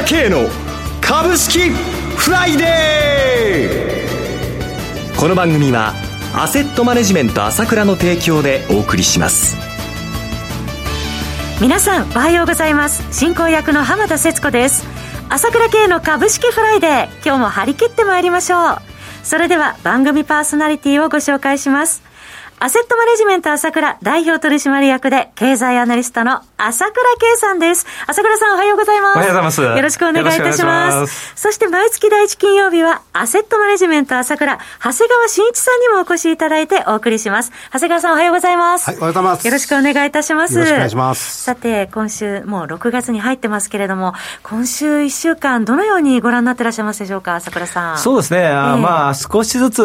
倉慶の株式フライデー。この番組はアセットマネジメント朝倉の提供でお送りします。皆さんおはようございます。進行役の浜田節子です。朝倉慶の株式フライデー今日も張り切ってまいりましょう。それでは番組パーソナリティをご紹介します。アセットマネジメント朝倉代表取締役で経済アナリストの朝倉慶さんです。朝倉さんおはようございます。おはようございます。よろしくお願いいたします。そして毎月第一金曜日はアセットマネジメント朝倉長谷川慎一さんにもお越しいただいてお送りします。長谷川さんおはようございます。はい、おはようございます。よろしくお願いいたします。よろしくお願いします。さて、今週もう6月に入ってますけれども、今週1週間どのようにご覧になってらっしゃいますでしょうか、朝倉さん。そうですね。えー、まあ少しずつ、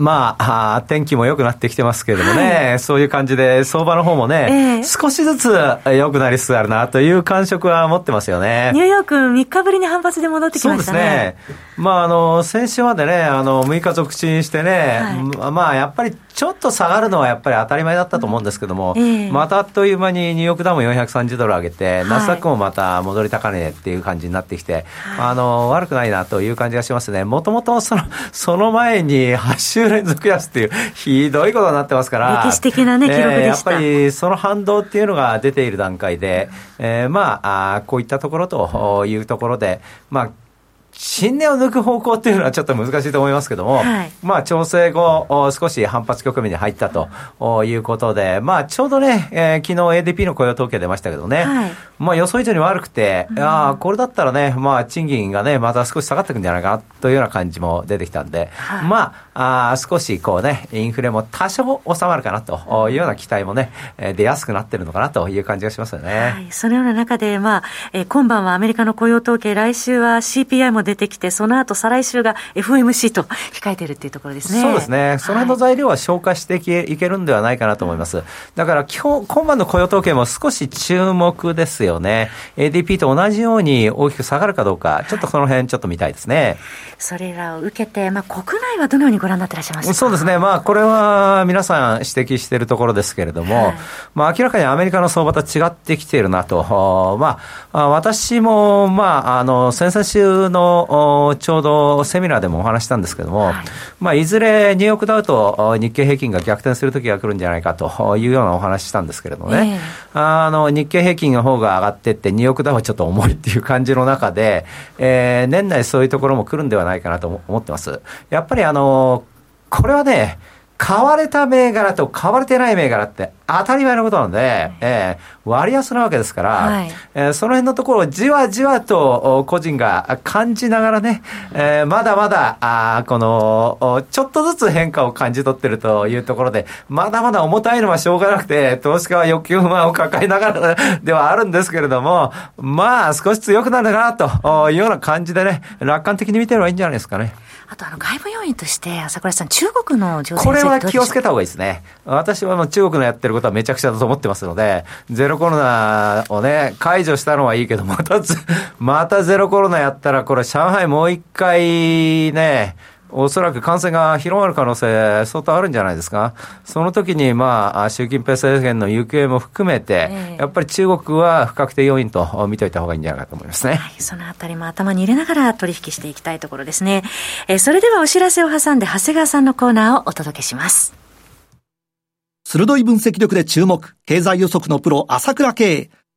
まあ、天気も良くなってきてますけれどもね、はいそういう感じで、相場の方もね、えー、少しずつ良くなりつつあるなという感触は持ってますよね。ニューヨーク3日ぶりに反発で戻ってきましたね。そうですね。まあ、あの、先週までね、あの、6日続沈してね、はい、まあ、やっぱりちょっと下がるのはやっぱり当たり前だったと思うんですけども、えー、またあっという間にニューヨークダウン430ドル上げて、はい、ナスダックもまた戻り高値っていう感じになってきて、はい、あの、悪くないなという感じがしますね。もともとその、その前に8週連続安っていう、ひどいことになってますから、歴史的なね、記録でした。やっぱりその反動っていうのが出ている段階で、えー、まああ、こういったところというところで、まあ、新年を抜く方向っていうのはちょっと難しいと思いますけども、はい、まあ調整後、少し反発局面に入ったということで、まあちょうどね、えー、昨日 ADP の雇用統計出ましたけどね、はい、まあ予想以上に悪くて、うん、ああ、これだったらね、まあ賃金がね、また少し下がっていくんじゃないかなというような感じも出てきたんで、はい、まああ少しこうね、インフレも多少収まるかなというような期待もね、出やすくなってるのかなという感じがしますよね。はい、そのような中で、まあ、えー、今晩はアメリカの雇用統計、来週は CPI も出てきて、その後再来週が FOMC と控えてるっていうところですね。そうですね。その辺の材料は消化していけ,、い、けるんではないかなと思います。だから今日、今晩の雇用統計も少し注目ですよね。ADP と同じように大きく下がるかどうか、ちょっとその辺ちょっと見たいですね。それらを受けて、まあ、国内はどのようにご覧になってらっしゃいますか？そうですね。まあ、これは皆さん指摘しているところですけれども、はい、まあ、明らかにアメリカの相場と違ってきているなと。まあ、私も、まあ、あの、先々週のちょうどセミナーでもお話したんですけれども、はい、まあ、いずれニューヨークダウと日経平均が逆転する時が来るんじゃないかというようなお話したんですけれどもね、えー、あの、日経平均の方が上がっていって、ニューヨークダウはちょっと重いっていう感じの中で、えー、年内そういうところも来るんではないかなと思ってます。やっぱりあの、これはね、買われた銘柄と買われてない銘柄って当たり前のことなので、えー、割安なわけですから、はい、えー、その辺のところをじわじわと個人が感じながらね、えー、まだまだ、あこの、ちょっとずつ変化を感じ取ってるというところで、まだまだ重たいのはしょうがなくて、投資家は欲求不満を抱えながら ではあるんですけれども、まあ少し強くなるなというような感じでね、楽観的に見てればいいんじゃないですかね。あとあの外部要因として、朝倉さん、中国の情勢これは気をつけた方がいいですね。私はもう中国のやってることはめちゃくちゃだと思ってますので、ゼロコロナをね、解除したのはいいけど、また、またゼロコロナやったら、これ上海もう一回ね、おそらく感染が広がる可能性、相当あるんじゃないですか。その時に、まあ、習近平政権の行方も含めて、えー、やっぱり中国は不確定要因と見といた方がいいんじゃないかと思いますね。はい、そのあたりも頭に入れながら取引していきたいところですね。えー、それではお知らせを挟んで、長谷川さんのコーナーをお届けします。鋭い分析力で注目、経済予測のプロ、朝倉慶。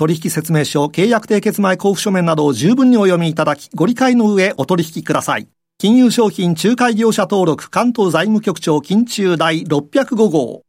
取引説明書、契約締結前交付書面などを十分にお読みいただき、ご理解の上お取引ください。金融商品仲介業者登録関東財務局長金中第605号。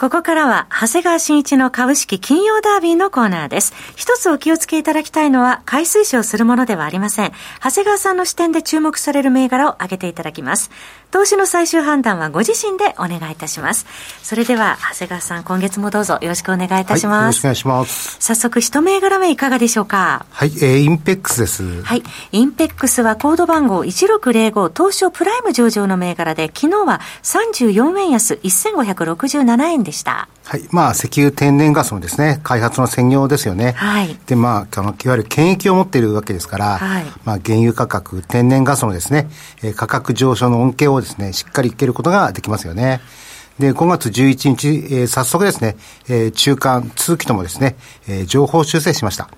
ここからは、長谷川新一の株式金曜ダービーのコーナーです。一つお気をつけいただきたいのは、買い推奨するものではありません。長谷川さんの視点で注目される銘柄を挙げていただきます。投資の最終判断はご自身でお願いいたします。それでは、長谷川さん、今月もどうぞよろしくお願いいたします。はい、よろしくお願いします。早速、一銘柄目いかがでしょうか？はい、えー、 INPEXです。はい、 INPEXはコード番号1605東証プライム上場の銘柄で、昨日は34円安1567円でした。はい。まあ、石油天然ガスのですね、開発の専業ですよね。はい。で、まあ、あの、いわゆる権益を持っているわけですから、はい。まあ、原油価格、天然ガスのですね、えー、価格上昇の恩恵をですね、しっかり受けることができますよね。で、5月11日、えー、早速ですね、えー、中間、通期ともですね、えー、情報修正しました。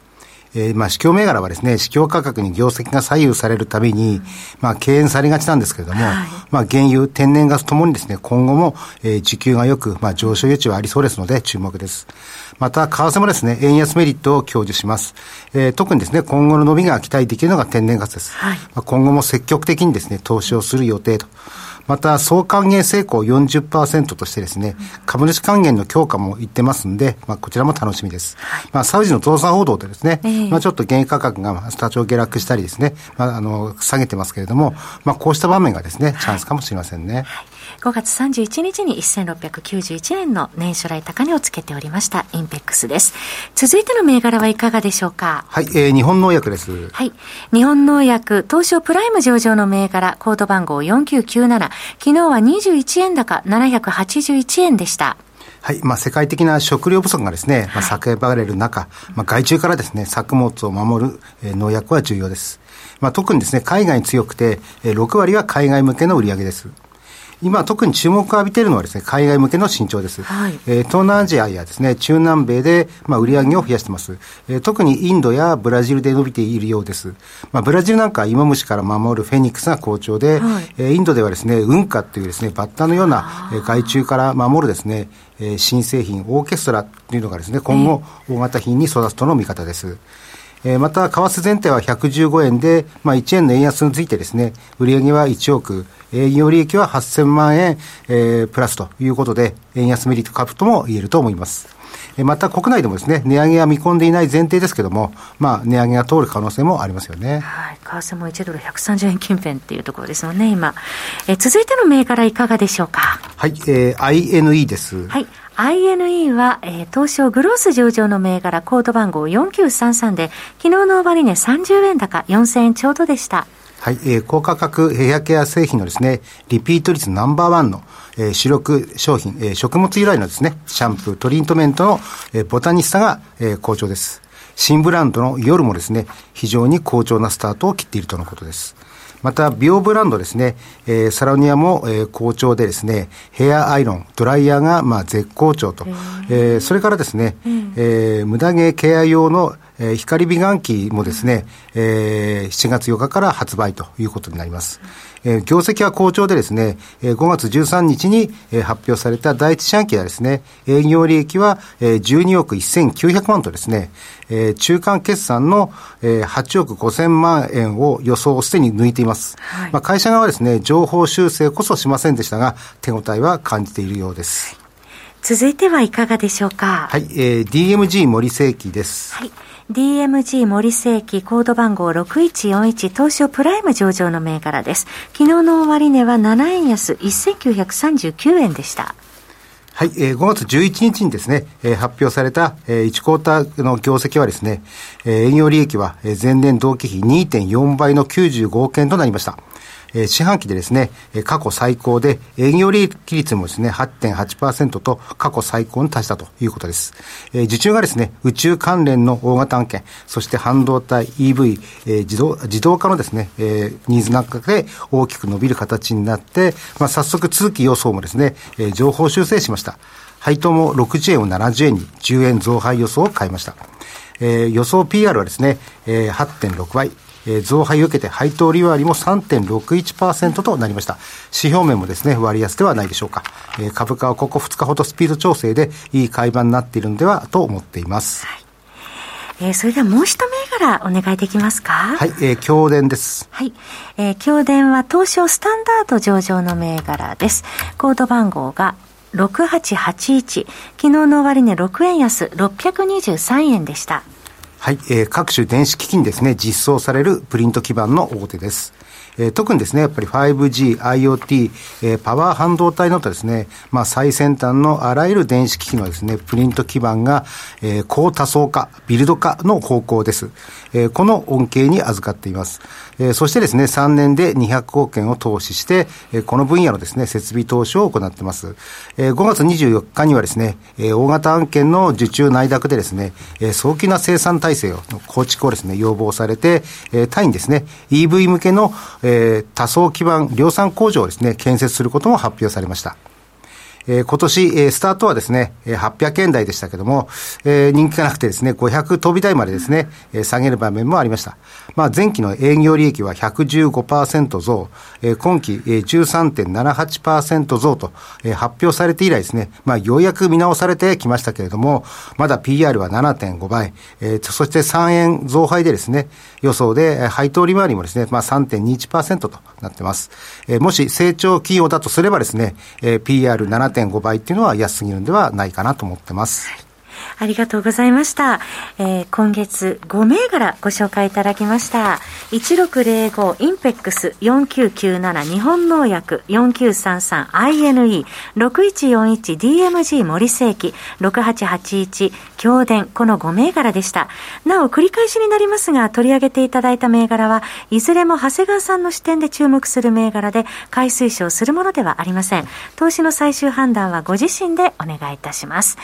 えー、まあ、市況銘柄はですね、市況価格に業績が左右されるたびに、まあ、敬遠されがちなんですけれども、はい、まあ、原油、天然ガスともにですね、今後も、えー、需給が良く、まあ、上昇余地はありそうですので、注目です。また、為替もですね、円安メリットを享受します。えー、特にですね、今後の伸びが期待できるのが天然ガスです。はい、まあ、今後も積極的にですね、投資をする予定と。また、総還元成功40%としてですね、株主還元の強化も言ってますんで、まあ、こちらも楽しみです。まあ、サウジの増産報道でですね、まあ、ちょっと原油価格が多少下落したりですね、まあ、あの、下げてますけれども、まあ、こうした場面がですね、チャンスかもしれませんね。はい5月31日に1691年の年初来高値をつけておりましたインペックスです。続いての銘柄はいかがでしょうか？はい、えー、日本農薬です。はい。日本農薬、東証プライム上場の銘柄、コード番号4997。昨日は21円高781円でした。はい。まあ、世界的な食料不足がですね、まあ、叫ばれる中、まあ、外注からですね、作物を守る、えー、農薬は重要です。まあ、特にですね、海外に強くて、えー、6割は海外向けの売り上げです。今特に注目を浴びているのはですね、海外向けの伸長です。はい、えー、東南アジアやですね、中南米で、まあ、売り上げを増やしています。えー、特にインドやブラジルで伸びているようです。まあ、ブラジルなんかは芋虫から守るフェニックスが好調で、はい、えー、インドではですね、ウンカっていうですね、バッタのような、えー、害虫から守るですね、えー、新製品、オーケストラというのがですね、今後、大型品に育つとの見方です。えー、また、為替前提は115円で、まあ、1円の円安についてですね、売上は1億、営業利益は8000万円、えー、プラスということで、円安メリット株とも言えると思います。また国内でもですね、値上げは見込んでいない前提ですけれども、まあ、値上げが通る可能性もありますよね。はい。為替も1ドル130円近辺っていうところですよね、今。え続いての銘柄いかがでしょうか？はい、えー、INE です。はい。INE は、えー、東証グロース上場の銘柄コード番号4933で、昨日の終値30円高4000円ちょうどでした。はい、えー、高価格ヘアケア製品のですね、リピート率ナンバーワンの、えー、主力商品、えー、食物由来のですね、シャンプー、トリートメントの、えー、ボタニスタが、えー、好調です。新ブランドの夜もですね、非常に好調なスタートを切っているとのことです。また、美容ブランドですね、えー、サロニアも、えー、好調でですね、ヘアアイロン、ドライヤーが、まあ、絶好調と。えー、それからですね、うん、えー、無駄毛ケア用の、えー、光美顔器もですね、えー、7月8日から発売ということになります。えー、業績は好調でですね、えー、5月13日に、えー、発表された第一四半期はですね、営業利益は、えー、12億1900万とですね、えー、中間決算の、えー、8億5000万円を予想すでに抜いています。はい、まあ、会社側はですね、情報修正こそしませんでしたが、手応えは感じているようです。続いてはいかがでしょうか？はい、えー、DMG 森世紀です。はい。DMG 森世紀コード番号6141東証プライム上場の銘柄です。昨日の終値は7円安1939円でした。はい、えー、5月11日にですね、えー、発表された、えー、1クォーターの業績はですね、えー、営業利益は、前年同期比2.4倍の95億円となりました。えー、四半期でですね、過去最高で、営業利益率もですね、8.8%と過去最高に達したということです。えー、受注がですね、宇宙関連の大型案件、そして半導体、EV、えー、自動、自動化のですね、えー、ニーズの中で大きく伸びる形になって、まあ、早速通期予想もですね、えー、情報修正しました。配当も60円を70円に10円増配予想を変えました。えー、予想 PR はですね、えー、8.6倍。えー、増配を受けて配当利回りも3.61%となりました。指標面もですね、割安ではないでしょうか。えー、株価はここ2日ほどスピード調整でいい買い場になっているのではと思っています。はいえー、それではもう一銘柄お願いできますか？はい、えー、京電です。はい。えー、京電は東証スタンダード上場の銘柄です。コード番号が6881。昨日の終値6円安、623円でした。はい、えー、各種電子機器にですね、実装されるプリント基板の大手です。えー、特にですね、やっぱり 5G、IoT、えー、パワー半導体のとですね、まあ最先端のあらゆる電子機器のですね、プリント基板が、えー、高多層化、ビルド化の方向です。えー、この恩恵に預かっています。えー、そしてですね、3年で200億円を投資して、えー、この分野のですね、設備投資を行っています。えー、5月24日にはですね、えー、大型案件の受注内諾でですね、えー、早期な生産体制を、構築をですね、要望されて、えー、タイにですね、EV 向けの、えー、多層基盤量産工場をですね、建設することも発表されました。えー、今年、えー、スタートはですね、800円台でしたけども、えー、人気がなくてですね、500飛び台までですね、えー、下げる場面もありました。まあ、前期の営業利益は115%増、えー、今期、えー、13.78%増と、えー、発表されて以来ですね、まあ、ようやく見直されてきましたけれども、まだ PR は7.5倍、えー、そして3円増配でですね、予想で、配当利回りもですね、まあ3.21%となってます。えー、もし成長企業だとすればですね、えー、PR7.5 7.5倍っていうのは安すぎるんではないかなと思ってます。はいありがとうございました。えー、今月5銘柄ご紹介いただきました。1605インペックス4997日本農薬 4933INE 6141 DMG 森世紀6881京電この5銘柄でした。なお繰り返しになりますが取り上げていただいた銘柄はいずれも長谷川さんの視点で注目する銘柄で買い推奨するものではありません。投資の最終判断はご自身でお願いいたします。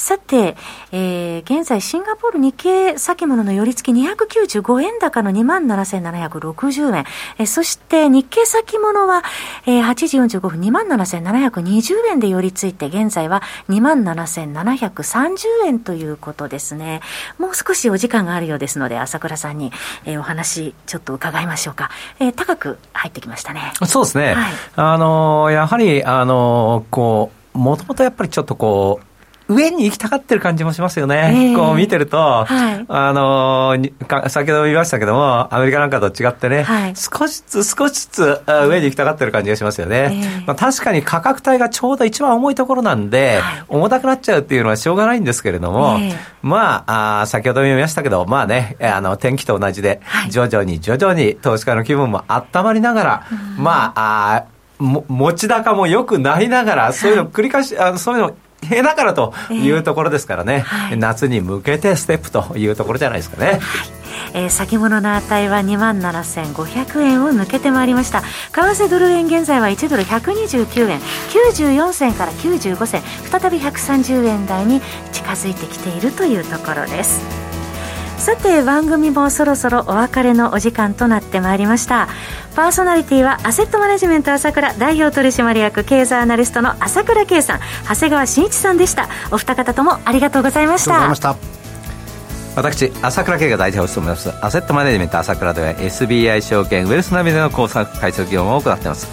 さて、えー、現在シンガポール日経先物の寄り付き295円高の27,760円、えー、そして日経先物は、えー、8時45分27,720円で寄り付いて現在は27,730円ということですね。もう少しお時間があるようですので朝倉さんに、えー、お話ちょっと伺いましょうか。えー、高く入ってきましたね。そうですね。はい、あのー、やはりあのー、こうもともとやっぱりちょっとこう上に行きたがってる感じもしますよね。えー、こう見てると、はい、あのー、先ほども言いましたけども、アメリカなんかと違ってね、はい、少しずつ少しずつ上に行きたがってる感じがしますよね。えー、まあ、確かに価格帯がちょうど一番重いところなんで、はい、重たくなっちゃうっていうのはしょうがないんですけれども、えー、まああ、先ほども言いましたけど、まあね、あの、天気と同じで、徐々に徐々に投資家の気分も温まりながら、まあ、あも持ち高もよくなりながら、そういうの繰り返し、あのそういうの平だからというところですからね、えーはい、夏に向けてステップというところじゃないですかね。はい。えー、先物の値は2万7500円を抜けてまいりました。為替ドル円現在は1ドル129円。94銭から95銭。再び130円台に近づいてきているというところですさて番組もそろそろお別れのお時間となってまいりました。パーソナリティはアセットマネジメント朝倉代表取締役経済アナリストの朝倉圭さん長谷川慎一さんでした。お二方ともありがとうございました。私朝倉圭が代表を務めますアセットマネジメント朝倉では SBI 証券ウェルスナビでの工作解説業務を行っています。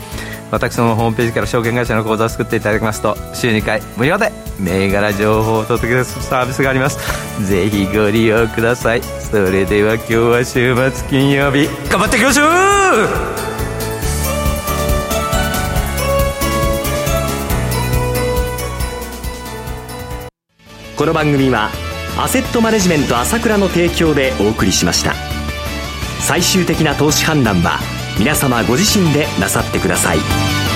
私のホームページから証券会社の口座を作っていただきますと週2回無料で銘柄情報をお届けするサービスがあります。ぜひご利用ください。それでは今日は週末金曜日頑張っていきましょう!この番組はアセットマネジメント朝倉の提供でお送りしました。最終的な投資判断は皆様ご自身でなさってください。